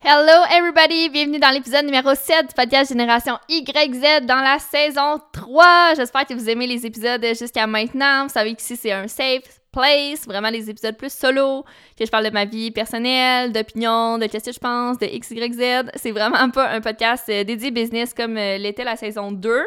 Hello everybody! Bienvenue dans l'épisode numéro 7 du podcast Génération YZ dans la saison 3. J'espère que vous aimez les épisodes jusqu'à maintenant. Vous savez qu'ici c'est un safe place, vraiment des épisodes plus solo, que je parle de ma vie personnelle, d'opinion, de qu'est-ce que je pense, de XYZ. C'est vraiment pas un podcast euh, dédié business comme euh, l'était la saison 2.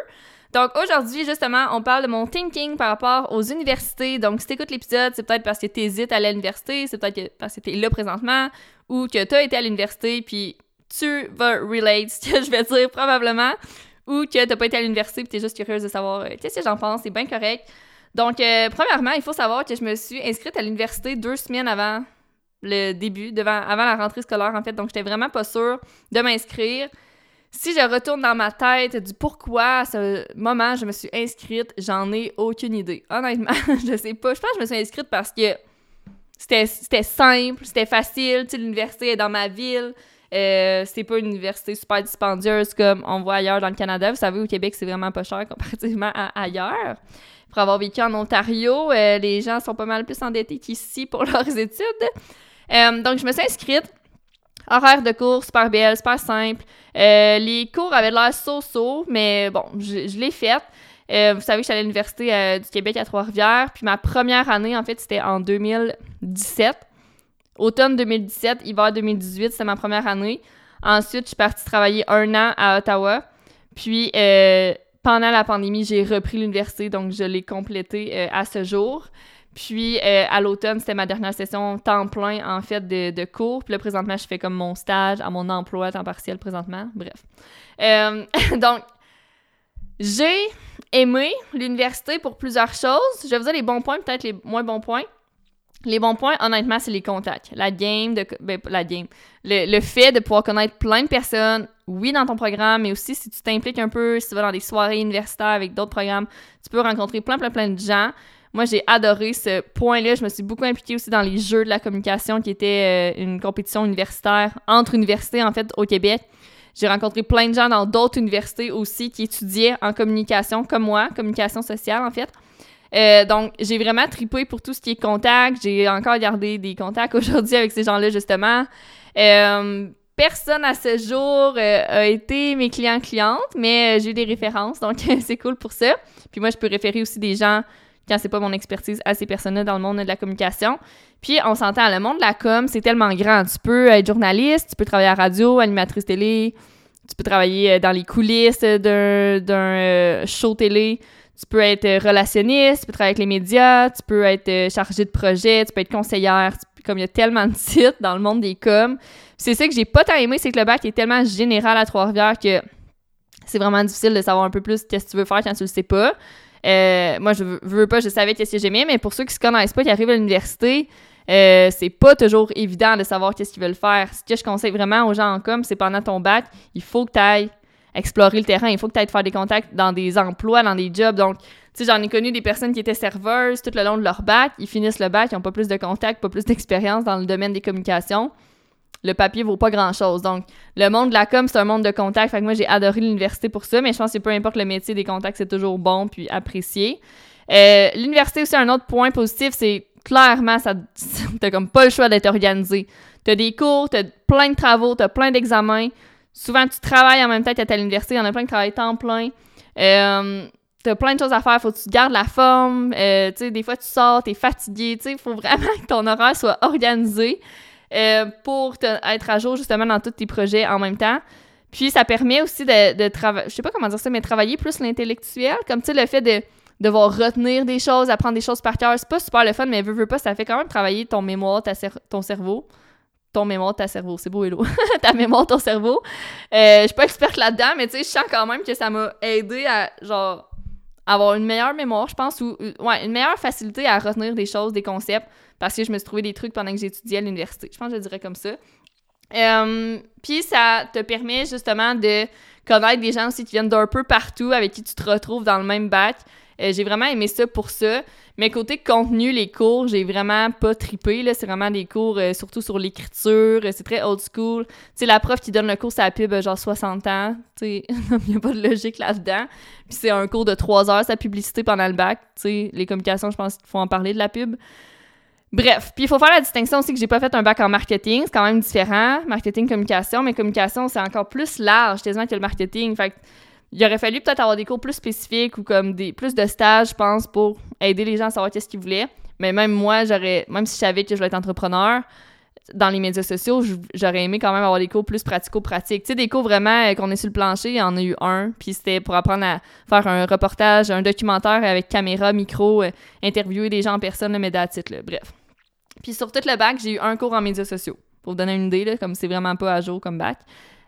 Donc aujourd'hui, justement, on parle de mon thinking par rapport aux universités. Donc si t'écoutes l'épisode, c'est peut-être parce que t'hésites à aller à l'université, c'est peut-être parce que t'es là présentement, ou que t'as été à l'université, puis tu vas relate ce que je vais dire probablement, ou que t'as pas été à l'université, puis t'es juste curieuse de savoir euh, qu'est-ce que j'en pense, c'est bien correct. Donc, euh, premièrement, il faut savoir que je me suis inscrite à l'université deux semaines avant le début, devant, avant la rentrée scolaire, en fait. Donc, j'étais vraiment pas sûre de m'inscrire si je retourne dans ma tête du pourquoi à ce moment je me suis inscrite, j'en ai aucune idée. Honnêtement, je sais pas. Je pense que je me suis inscrite parce que c'était simple, c'était facile. L'université est dans ma ville. Euh, c'est pas une université super dispendieuse comme on voit ailleurs dans le Canada. Vous savez, au Québec, c'est vraiment pas cher comparativement à ailleurs. Pour avoir vécu en Ontario, euh, les gens sont pas mal plus endettés qu'ici pour leurs études. Euh, donc, je me suis inscrite. Horaire de cours super belle, super simple. Euh, les cours avaient l'air so-so, mais bon, je, l'ai faite. Euh, vous savez je suis à l'Université euh, du Québec à Trois-Rivières. Puis ma première année, en fait, c'était en 2017. Automne 2017, hiver 2018, c'était ma première année. Ensuite, je suis partie travailler un an à Ottawa. Puis, pendant la pandémie, j'ai repris l'université, donc je l'ai complété à ce jour. Puis euh, à l'automne, c'était ma dernière session temps plein en fait de, cours. Puis là, présentement, je fais comme mon stage à mon emploi temps partiel présentement. Bref. Euh, donc, j'ai aimé l'université pour plusieurs choses. Je vais vous dire les bons points, peut-être les moins bons points. Les bons points, honnêtement, c'est les contacts. La game, ben, la game. Le, fait de pouvoir connaître plein de personnes, oui, dans ton programme, mais aussi si tu t'impliques un peu, si tu vas dans des soirées universitaires avec d'autres programmes, tu peux rencontrer plein, plein, plein de gens. Moi, j'ai adoré ce point-là. Je me suis beaucoup impliquée aussi dans les Jeux de la communication, qui était euh, une compétition universitaire entre universités, en fait, au Québec. J'ai rencontré plein de gens dans d'autres universités aussi qui étudiaient en communication, comme moi, communication sociale, en fait. Euh, donc, j'ai vraiment tripé pour tout ce qui est contact. J'ai encore gardé des contacts aujourd'hui avec ces gens-là, justement. Euh, personne à ce jour a été mes clients-clientes, mais j'ai eu des références, donc c'est cool pour ça. Puis moi, je peux référer aussi des gens quand c'est pas mon expertise à ces personnes-là dans le monde de la communication. Puis on s'entend, le monde de la com, c'est tellement grand. Tu peux être journaliste, tu peux travailler à radio, animatrice télé, tu peux travailler euh, dans les coulisses d'un euh, show télé, tu peux être euh, relationniste, tu peux travailler avec les médias, tu peux être chargé de projet, tu peux être conseillère. Comme il y a tellement de titres dans le monde des coms. C'est ça que j'ai pas tant aimé, c'est que le bac est tellement général à Trois-Rivières que c'est vraiment difficile de savoir un peu plus qu'est-ce que tu veux faire quand tu le sais pas. Euh, moi, je veux, pas, je savais qu'est-ce que j'aimais, mais pour ceux qui se connaissent pas, qui arrivent à l'université, euh, c'est pas toujours évident de savoir qu'est-ce qu'ils veulent faire. Ce que je conseille vraiment aux gens en com, c'est pendant ton bac, il faut que tu ailles explorer le terrain, il faut que tu ailles faire des contacts dans des emplois, dans des jobs. Donc, tu sais, j'en ai connu des personnes qui étaient serveuses tout le long de leur bac, ils finissent le bac, ils n'ont pas plus de contacts, pas plus d'expérience dans le domaine des communications le papier vaut pas grand-chose. Donc, le monde de la com, c'est un monde de contacts. Fait que moi, j'ai adoré l'université pour ça, mais je pense que peu importe le métier des contacts, c'est toujours bon puis apprécié. Euh, l'université aussi, un autre point positif, c'est clairement, ça, t'as comme pas le choix d'être organisé. T'as des cours, t'as plein de travaux, t'as plein d'examens. Souvent, tu travailles en même temps que t'es à l'université. Il y en a plein qui travaillent temps plein. Euh, t'as plein de choses à faire. Faut que tu gardes la forme. Euh, des fois, tu sors, t'es fatigué. Tu faut vraiment que ton horaire soit organisé. Euh, pour être à jour justement dans tous tes projets en même temps. Puis ça permet aussi de, travailler, je sais pas comment dire ça, mais travailler plus l'intellectuel, comme tu sais, le fait de devoir retenir des choses, apprendre des choses par cœur, c'est pas super le fun, mais veux, veux pas, ça fait quand même travailler ton mémoire, ta ton cerveau. Ton mémoire, ta cerveau, c'est beau, Hello. ta mémoire, ton cerveau. Euh, je suis pas experte là-dedans, mais tu sais, je sens quand même que ça m'a aidé à, genre, avoir une meilleure mémoire, je pense, ou ouais, une meilleure facilité à retenir des choses, des concepts, parce que je me suis trouvé des trucs pendant que j'étudiais à l'université. Je pense que je dirais comme ça. Euh, puis ça te permet justement de connaître des gens aussi qui viennent d'un peu partout, avec qui tu te retrouves dans le même bac. Euh, j'ai vraiment aimé ça pour ça. Mais côté contenu, les cours, j'ai vraiment pas tripé. C'est vraiment des cours euh, surtout sur l'écriture. c'est très old school. Tu la prof qui donne le cours, c'est la pub genre 60 ans. Tu il n'y a pas de logique là-dedans. Puis c'est un cours de 3 heures, sa publicité pendant le bac. Tu les communications, je pense qu'il faut en parler de la pub. Bref, puis il faut faire la distinction aussi que j'ai pas fait un bac en marketing, c'est quand même différent, marketing communication, mais communication c'est encore plus large tellement que le marketing. Fait il aurait fallu peut-être avoir des cours plus spécifiques ou comme des plus de stages, je pense, pour aider les gens à savoir qu'est-ce qu'ils voulaient. Mais même moi, j'aurais même si je savais que je voulais être entrepreneur, dans les médias sociaux, j'aurais aimé quand même avoir des cours plus pratico-pratiques. Tu sais, des cours vraiment euh, qu'on est sur le plancher, il y en a eu un, puis c'était pour apprendre à faire un reportage, un documentaire avec caméra, micro, euh, interviewer des gens en personne, le média titre, bref. Puis sur tout le bac, j'ai eu un cours en médias sociaux. Pour vous donner une idée, là, comme c'est vraiment pas à jour comme bac.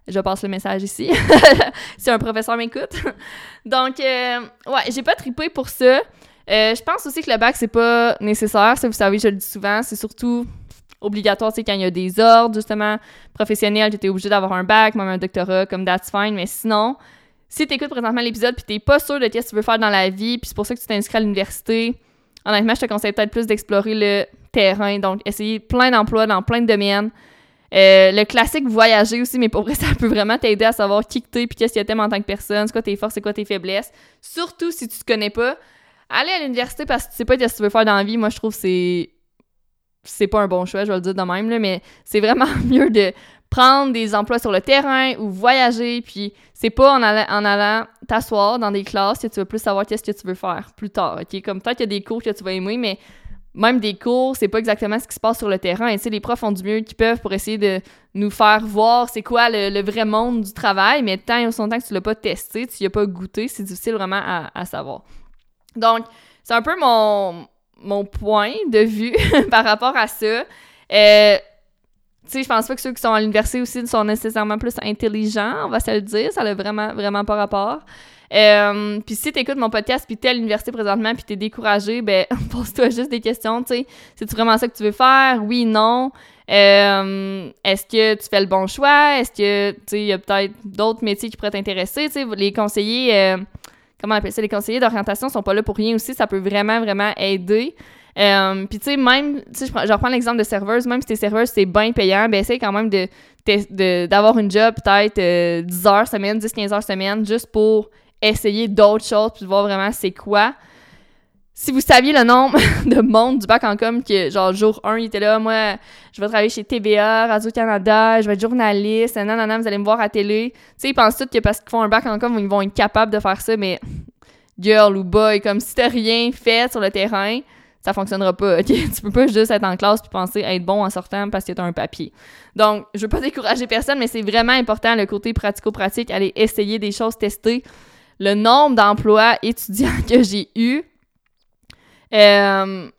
Je passe le message ici, si un professeur m'écoute. Donc, euh, ouais, j'ai pas tripé pour ça. je pense aussi que le bac, c'est pas nécessaire. Ça, vous savez, je le dis souvent. C'est surtout obligatoire, c'est quand il y a des ordres, justement, professionnels, tu étais obligé d'avoir un bac, même un doctorat, comme that's fine, mais sinon, si tu écoutes présentement l'épisode puis t'es pas sûr de ce que tu veux faire dans la vie, puis c'est pour ça que tu inscrit à l'université, honnêtement, je te conseille peut-être plus d'explorer le terrain, donc essayer plein d'emplois dans plein de domaines. Euh, le classique voyager aussi, mais pour vrai, ça peut vraiment t'aider à savoir qui que t'es puis qu'est-ce que t'aimes en tant que personne, c'est quoi tes forces, c'est quoi tes faiblesses. Surtout si tu te connais pas. Aller à l'université parce que tu sais pas ce que tu veux faire dans la vie, moi je trouve que c'est c'est pas un bon choix, je vais le dire de même, là, mais c'est vraiment mieux de prendre des emplois sur le terrain ou voyager, puis c'est pas en allant, en allant t'asseoir dans des classes que tu vas plus savoir qu'est-ce que tu veux faire plus tard, OK? Comme peut-être qu'il y a des cours que tu vas aimer, mais même des cours, c'est pas exactement ce qui se passe sur le terrain. Et les profs font du mieux qu'ils peuvent pour essayer de nous faire voir c'est quoi le, vrai monde du travail, mais tant et son temps que tu l'as pas testé, tu y as pas goûté, c'est difficile vraiment à, savoir. Donc, c'est un peu mon, mon point de vue par rapport à ça. Euh, tu sais, je pense pas que ceux qui sont à l'université aussi sont nécessairement plus intelligents, on va se le dire. Ça n'a vraiment, vraiment pas rapport. Euh, puis si t'écoutes mon podcast puis t'es à l'université présentement puis t'es découragé, ben pose-toi juste des questions, tu. C'est-tu vraiment ça que tu veux faire? Oui, non. Euh, est-ce que tu fais le bon choix? Est-ce que, tu y a peut-être d'autres métiers qui pourraient t'intéresser? Tu les conseillers comment on appelle ça, les conseillers d'orientation sont pas là pour rien aussi, ça peut vraiment, vraiment aider. Euh, puis tu sais, même, je, reprends l'exemple de serveuse, même si t'es serveuse, c'est bien payant, ben essaye quand même de, d'avoir une job peut-être 10 euh, heures semaine, 10-15 heures semaine, juste pour essayer d'autres choses, puis voir vraiment c'est quoi. Si vous saviez le nombre de monde du bac en com que, genre, jour 1, il était là, moi, je vais travailler chez TVA, Radio-Canada, je vais être journaliste, non, non, non, vous allez me voir à télé. Tu sais, ils pensent tous que parce qu'ils font un bac en com, ils vont être capables de faire ça, mais girl ou boy, comme si t'as rien fait sur le terrain, ça fonctionnera pas, ok? Tu peux pas juste être en classe puis penser être bon en sortant parce que t'as un papier. Donc, je veux pas décourager personne, mais c'est vraiment important le côté pratico-pratique, aller essayer des choses, tester. Le nombre d'emplois étudiants que j'ai eu, euh,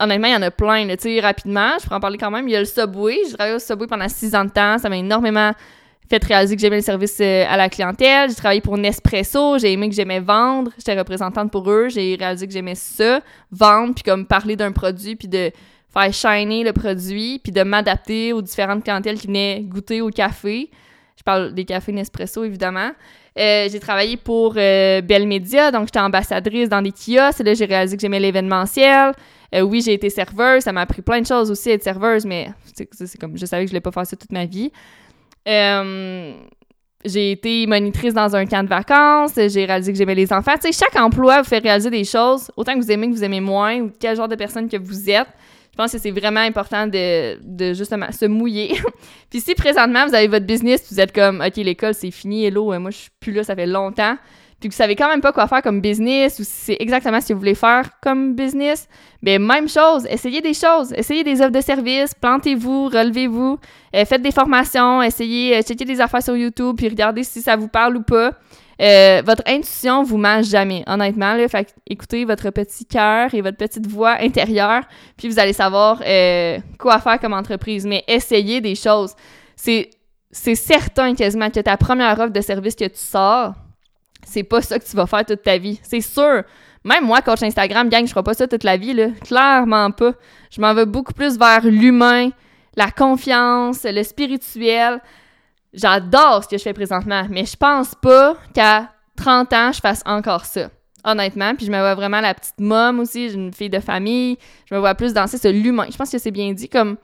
honnêtement, il y en a plein. Tu sais, rapidement, je pourrais en parler quand même. Il y a le Subway. J'ai travaillé au Subway pendant six ans de temps. Ça m'a énormément fait réaliser que j'aimais le service euh, à la clientèle. J'ai travaillé pour Nespresso. J'ai aimé que j'aimais vendre. J'étais représentante pour eux. J'ai réalisé que j'aimais ça, vendre, puis comme parler d'un produit, puis de faire shiner le produit, puis de m'adapter aux différentes clientèles qui venaient goûter au café. Je parle des cafés Nespresso, évidemment. Euh, j'ai travaillé pour euh, Bell donc j'étais ambassadrice dans des kiosques. Là, j'ai réalisé que j'aimais l'événementiel. Euh, oui, j'ai été serveuse. Ça m'a appris plein de choses aussi, être serveuse, mais c'est comme je savais que je ne voulais pas faire ça toute ma vie. J'ai été monitrice dans un camp de vacances. J'ai réalisé que j'aimais les enfants. Tu sais, chaque emploi vous fait réaliser des choses, autant que vous aimez que vous aimez moins, ou quel genre de personne que vous êtes. Je pense que c'est vraiment important de, de, justement se mouiller. puis si présentement vous avez votre business, vous êtes comme OK, l'école c'est fini, hello, moi je suis plus là, ça fait longtemps, puis que vous savez quand même pas quoi faire comme business ou si c'est exactement ce que vous voulez faire comme business, bien même chose, essayez des choses, essayez des offres de services, plantez-vous, relevez-vous, euh, faites des formations, essayez, euh, checker des affaires sur YouTube puis regardez si ça vous parle ou pas. Euh, votre intuition vous mange jamais, honnêtement. Là, fait écoutez votre petit cœur et votre petite voix intérieure, puis vous allez savoir euh, quoi faire comme entreprise. Mais essayez des choses. C'est certain quasiment que ta première offre de service que tu sors, c'est pas ça que tu vas faire toute ta vie. C'est sûr. Même moi, coach Instagram, gang, je ferai pas ça toute la vie, là. Clairement pas. Je m'en vais beaucoup plus vers l'humain, la confiance, le spirituel. J'adore ce que je fais présentement, mais je pense pas qu'à 30 ans, je fasse encore ça. Honnêtement, puis je me vois vraiment la petite môme aussi, j'ai une fille de famille, je me vois plus danser sur l'humain. Je pense que c'est bien dit comme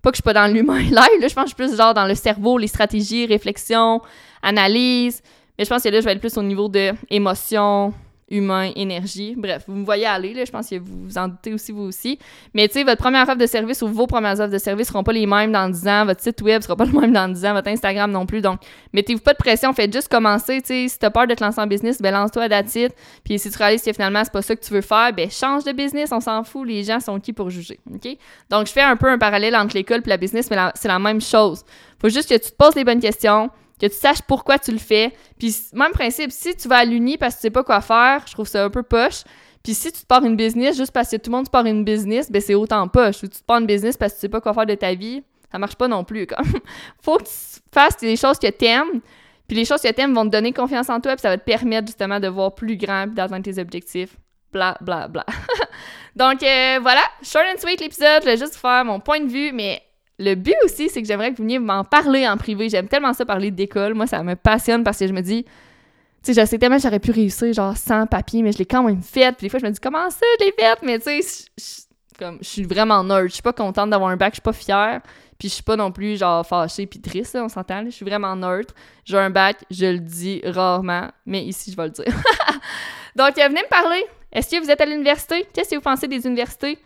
pas que je suis pas dans l'humain live, là, je pense que je suis plus genre dans le cerveau, les stratégies, réflexion, analyse, je pense que là je vais être plus au niveau de émotion, humain, énergie. Bref, vous me voyez aller, là, je pense que vous vous en doutez aussi, vous aussi. Mais tu sais, votre première offre de service ou vos premières offres de service seront pas les mêmes dans 10 ans, votre site web sera pas le même dans 10 ans, votre Instagram non plus. Donc, mettez-vous pas de pression, faites juste commencer. Tu sais, si t'as peur de te lancer en business, ben lance-toi à datit. Puis si tu réalises que finalement c'est pas ça que tu veux faire, ben change de business, on s'en fout, les gens sont qui pour juger. OK? Donc, je fais un peu un parallèle entre l'école et la business, mais c'est la même chose. Faut juste que tu te poses les bonnes questions que tu saches pourquoi tu le fais. Puis même principe, si tu vas à l'uni parce que tu sais pas quoi faire, je trouve ça un peu poche. Puis si tu te pars une business juste parce que tout le monde te part une business, ben c'est autant poche. Ou tu te pars une business parce que tu sais pas quoi faire de ta vie, ça marche pas non plus. Comme. Faut que tu fasses des choses que t'aimes. Puis les choses que t'aimes vont te donner confiance en toi, puis ça va te permettre justement de voir plus grand, puis d'atteindre tes objectifs. Bla, bla, bla. Donc euh, voilà, short and sweet l'épisode. Je vais juste faire mon point de vue, mais le but aussi, c'est que j'aimerais que vous veniez m'en parler en privé. J'aime tellement ça parler d'école. Moi, ça me passionne parce que je me dis, tu sais, je sais tellement j'aurais pu réussir, genre, sans papier, mais je l'ai quand même fait. Puis des fois, je me dis, comment ça, je l'ai fait? Mais tu sais, comme, je suis vraiment nerd. Je suis pas contente d'avoir un bac, je suis pas fière. Puis je suis pas non plus, genre, fâchée puis triste, on s'entend. Je suis vraiment neutre. J'ai un bac, je le dis rarement, mais ici, je vais le dire. Donc, venez me parler. Est-ce que vous êtes à l'université? Qu'est-ce que vous pensez des universités?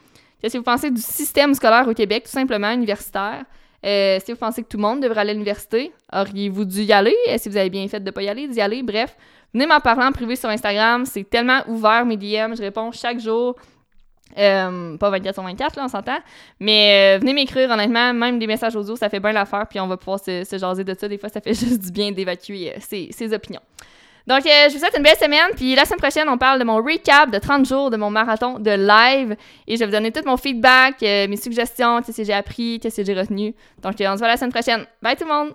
Que vous pensez du système scolaire au Québec, tout simplement, universitaire? Euh, que vous pensez que tout le monde devrait aller à l'université? Auriez-vous dû y aller? Est-ce que vous avez bien fait de ne pas y aller, d'y aller? Bref, venez m'en parler en privé sur Instagram. C'est tellement ouvert, mes DM. Je réponds chaque jour. Euh, pas 24 sur 24, là, on s'entend. Mais euh, venez m'écrire, honnêtement. Même des messages audio, ça fait bien l'affaire. Puis on va pouvoir se, jaser de ça. Des fois, ça fait juste du bien d'évacuer ses opinions. Donc, euh, je vous souhaite une belle semaine. Puis la semaine prochaine, on parle de mon recap de 30 jours de mon marathon de live. Et je vais vous donner tout mon feedback, euh, mes suggestions, qu'est-ce que j'ai appris, qu'est-ce que j'ai retenu. Donc, on se voit la semaine prochaine. Bye tout le monde!